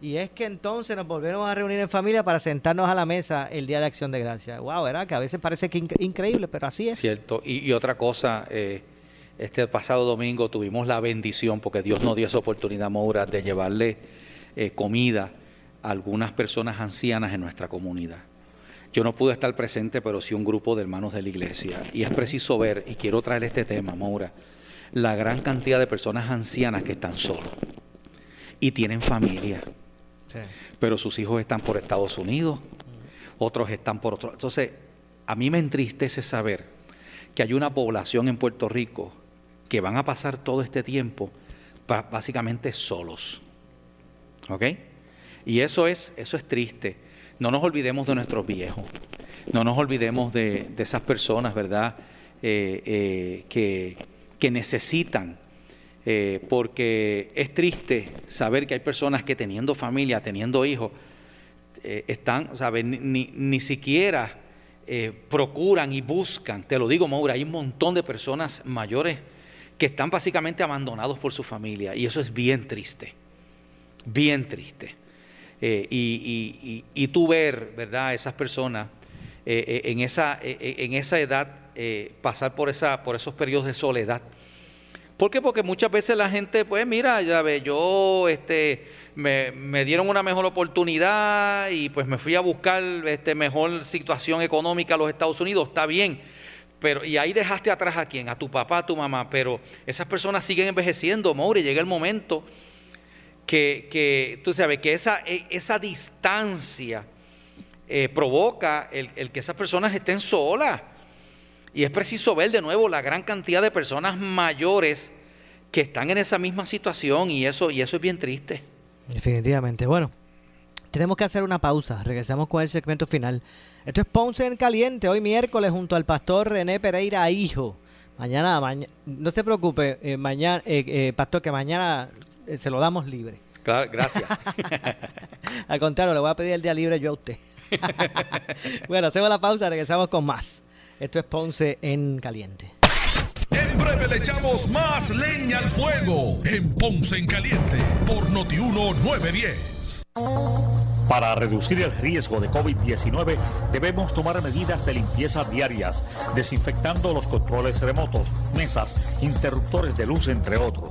y es que entonces nos volvemos a reunir en familia para sentarnos a la mesa el Día de Acción de Gracia. Wow, ¿verdad? Que a veces parece que increíble, pero así es. Cierto. Y, otra cosa, eh, este pasado domingo tuvimos la bendición, porque Dios nos dio esa oportunidad, Moura, de llevarle eh, comida a algunas personas ancianas en nuestra comunidad. Yo no pude estar presente, pero sí un grupo de hermanos de la iglesia. Y es preciso ver, y quiero traer este tema, Moura, la gran cantidad de personas ancianas que están solos y tienen familia pero sus hijos están por Estados Unidos, otros están por otro. Entonces, a mí me entristece saber que hay una población en Puerto Rico que van a pasar todo este tiempo básicamente solos. ¿Ok? Y eso es, eso es triste. No nos olvidemos de nuestros viejos. No nos olvidemos de, esas personas, ¿verdad? Eh, eh, que, que necesitan eh, porque es triste saber que hay personas que teniendo familia, teniendo hijos, eh, están, ¿sabes? Ni, ni, siquiera eh, procuran y buscan, te lo digo, Maura, hay un montón de personas mayores que están básicamente abandonados por su familia y eso es bien triste, bien triste. y, y, tú ver, ¿verdad?, esas personas en, esa, en esa edad pasar por, esa, por esos periodos de soledad ¿Por qué? Porque muchas veces la gente, pues mira, ya ve, yo este, me, me dieron una mejor oportunidad y pues me fui a buscar este, mejor situación económica a los Estados Unidos, está bien. Pero, y ahí dejaste atrás a quién, a tu papá, a tu mamá, pero esas personas siguen envejeciendo, Mauri, llega el momento que, que tú sabes, que esa, e, esa distancia eh, provoca el, el que esas personas estén solas. Y es preciso ver de nuevo la gran cantidad de personas mayores que están en esa misma situación y eso, y eso es bien triste. Definitivamente. Bueno, tenemos que hacer una pausa. Regresamos con el segmento final. Esto es Ponce en Caliente, hoy miércoles junto al pastor René Pereira Hijo. Mañana, mañana no se preocupe, eh, mañana, eh, eh, pastor, que mañana eh, se lo damos libre. Claro, gracias. *laughs* Al contrario, le voy a pedir el día libre yo a usted. *laughs* bueno, hacemos la pausa, regresamos con más. Esto es Ponce en Caliente. En breve le echamos más leña al fuego en Ponce en Caliente por Notiuno 910. Para reducir el riesgo de COVID-19 debemos tomar medidas de limpieza diarias, desinfectando los controles remotos, mesas, interruptores de luz, entre otros.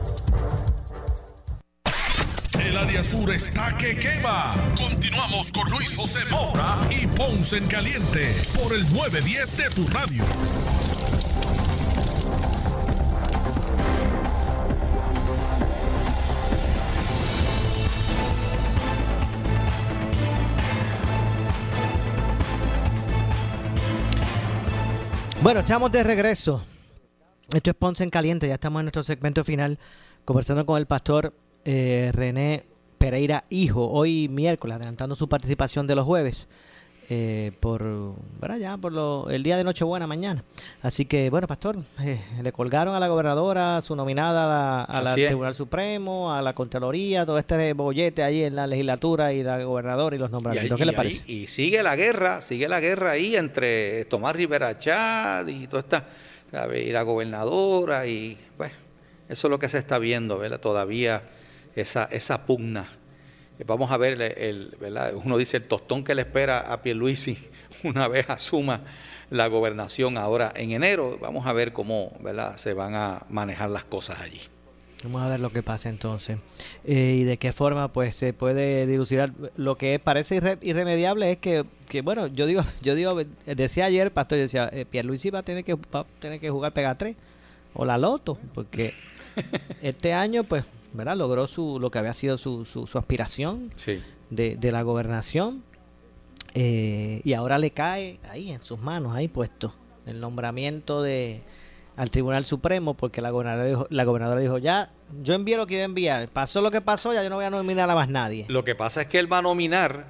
El área sur está que quema. Continuamos con Luis José Moura y Ponce en Caliente por el 910 de tu radio. Bueno, estamos de regreso. Esto es Ponce en Caliente, ya estamos en nuestro segmento final conversando con el pastor eh, René Pereira Hijo, hoy miércoles, adelantando su participación de los jueves. eh, por, ¿verdad? Ya por lo- el día de Nochebuena mañana. Así que, bueno, pastor, eh, le colgaron a la gobernadora su nominada a la, a. Tribunal Supremo, a la Contraloría, todo este bollete ahí en la legislatura y la gobernadora y los Y, nombramientos. ahí- ¿Qué le y parece? ahí- y sigue la guerra, sigue la guerra ahí entre Tomás Rivera Chad y toda esta, ¿sabe? y la gobernadora, y pues, eso es lo que se está viendo, ¿verdad? Todavía esa, esa pugna. Eh, Vamos a ver, el, el- ¿verdad? Uno dice el tostón que le espera a Pierluisi *laughs* una vez asuma la gobernación ahora en enero. Vamos a ver cómo, ¿verdad? Se van a manejar las cosas allí. Vamos a ver lo que pasa entonces. Eh, y de qué forma pues se puede dilucidar. Lo que parece irre- irremediable es que, que, bueno, yo digo, *laughs* yo digo, decía ayer, pastor, yo decía, eh, Pierluisi va a tener que, va a tener que jugar Pega 3 o la Loto, porque *laughs* este año pues, ¿verdad? Logró su, lo que había sido su, su, su aspiración Sí. de, de la gobernación eh, y ahora le cae ahí en sus manos, ahí puesto, el nombramiento de al Tribunal Supremo porque la gobernadora dijo, la gobernadora dijo ya, yo envié lo que iba a enviar, pasó lo que pasó, ya yo no voy a nominar a más nadie. Lo que pasa es que él va a nominar,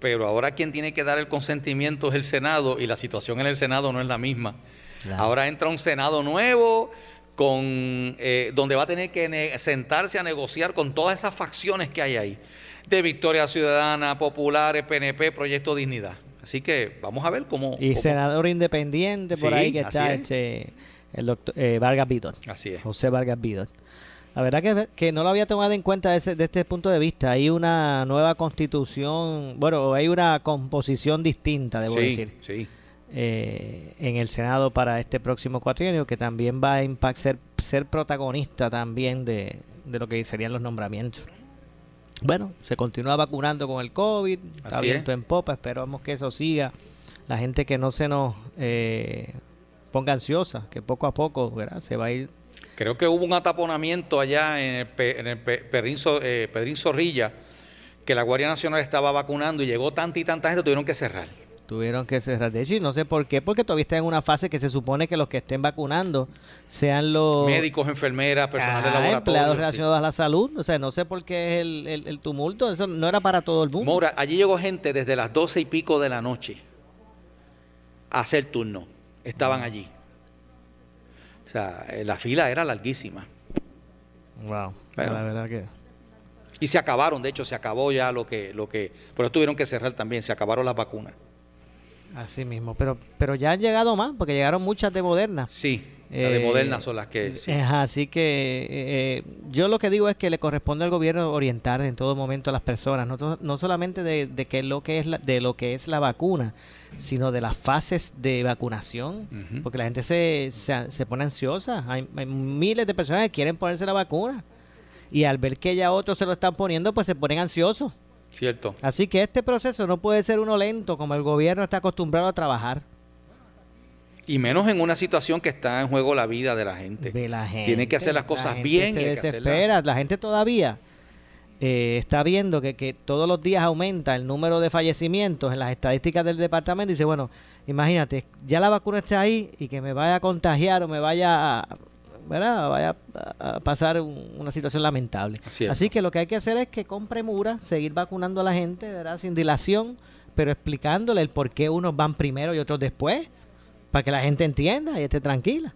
pero ahora quien tiene que dar el consentimiento es el Senado y la situación en el Senado no es la misma. Ahora entra un Senado nuevo con eh, donde va a tener que sentarse a negociar con todas esas facciones que hay ahí, de Victoria Ciudadana, Populares, PNP, Proyecto Dignidad. Así que vamos a ver cómo... Y cómo- senador independiente por Sí, ahí que está es. este, el doctor eh, Vargas Vidot. Así es. José Vargas Vidot. La verdad que, que no lo había tomado en cuenta desde, desde este punto de vista. Hay una nueva constitución, bueno, hay una composición distinta, debo Sí, decir, sí. Eh, en el Senado para este próximo cuatrienio, que también va a impact, ser, ser protagonista también de, de lo que serían los nombramientos. Bueno, se continúa vacunando con el COVID, está es. en popa, esperamos que eso siga. La gente que no se nos eh, ponga ansiosa, que poco a poco ¿verdad? se va a ir Creo que hubo un ataponamiento allá en el, Pe- en el Pe- eh, Pedrín Zorrilla, que la Guardia Nacional estaba vacunando y llegó tanta y tanta gente, tuvieron que cerrar. Tuvieron que cerrar. De hecho, y no sé por qué, porque todavía está en una fase que se supone que los que estén vacunando sean los Médicos, enfermeras, personal de Ah, laboratorio. empleados sí. relacionados a la salud. O sea, no sé por qué es el, el- el tumulto. Eso no era para todo el mundo. Mora, allí llegó gente desde las doce y pico de la noche a hacer turno. Estaban Mm. allí. O sea, eh, la fila era larguísima. Wow. Bueno. La verdad que. Y se acabaron, de hecho, se acabó ya lo que, lo que, pero tuvieron que cerrar también, se acabaron las vacunas. Así mismo. Pero, pero ya han llegado más, porque llegaron muchas de Moderna. Sí, las de Eh, Moderna son las que... sí. Ajá, así que eh, yo lo que digo es que le corresponde al gobierno orientar en todo momento a las personas, no, no solamente de, de qué es lo que es la, de lo que es la vacuna, sino de las fases de vacunación, porque la gente se, se, se pone ansiosa. Hay, hay miles de personas que quieren ponerse la vacuna y al ver que ya otros se lo están poniendo, pues se ponen ansiosos. Cierto. Así que este proceso no puede ser uno lento como el gobierno está acostumbrado a trabajar. Y menos en una situación que está en juego la vida de la gente. de la gente. Tiene que hacer las La cosas gente bien. Se desespera. La gente todavía eh, está viendo que, que todos los días aumenta el número de fallecimientos en las estadísticas del departamento. Y dice, bueno, imagínate, ya la vacuna está ahí y que me vaya a contagiar o me vaya a, ¿verdad? vaya a pasar un- una situación lamentable. Así que lo que hay que hacer es que con premura seguir vacunando a la gente, ¿verdad? sin dilación, pero explicándole el por qué unos van primero y otros después, para que la gente entienda y esté tranquila.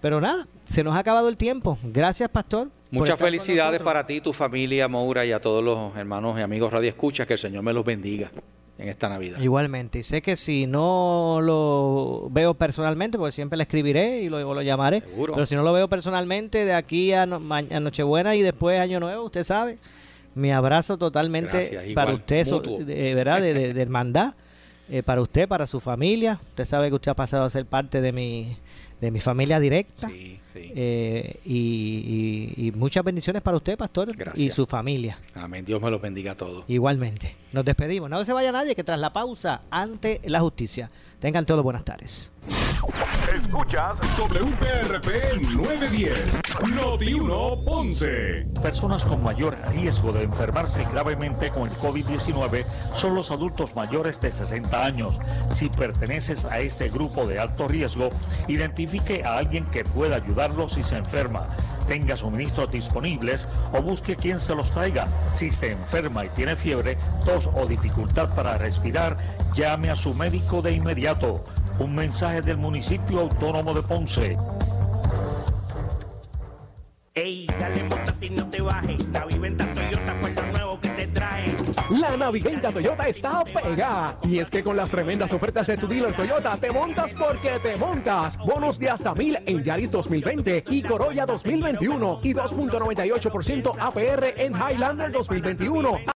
Pero nada, se nos ha acabado el tiempo. Gracias, Pastor. Muchas felicidades para ti, tu familia, Moura, y a todos los hermanos y amigos Radio Escucha. Que el Señor me los bendiga en esta Navidad. Igualmente, y sé que si no lo veo personalmente, porque siempre le escribiré y luego lo llamaré, Seguro. pero si no lo veo personalmente de aquí a, no- a Nochebuena y después Año Nuevo, usted sabe, mi abrazo totalmente Gracias, para usted, so- de, ¿verdad? De, de- de hermandad, eh, para usted, para su familia. Usted sabe que usted ha pasado a ser parte de mi, de mi familia directa. Sí, sí. Eh, y, y- y muchas bendiciones para usted, Pastor, y Gracias. su familia. Amén. Dios me los bendiga a todos. Igualmente. Nos despedimos. No se vaya nadie que tras la pausa, ante la justicia. Tengan todos buenas tardes. Escuchas WPRP 910, Noti 1 Ponce. Personas con mayor riesgo de enfermarse gravemente con el COVID-19 son los adultos mayores de 60 años. Si perteneces a este grupo de alto riesgo, identifique a alguien que pueda ayudarlo si se enferma. Tenga suministros disponibles o busque quien se los traiga. Si se enferma y tiene fiebre, tos o dificultad para respirar, llame a su médico de inmediato. Un mensaje del municipio autónomo de Ponce. Ey, dale y no te bajes. La viventa Toyota fue lo nuevo que te trae. La Naviventa Toyota está pegada. Y es que con las tremendas ofertas de tu dealer Toyota, te montas porque te montas. Bonos de hasta mil en Yaris 2020 y Corolla 2021 y 2.98% APR en Highlander 2021.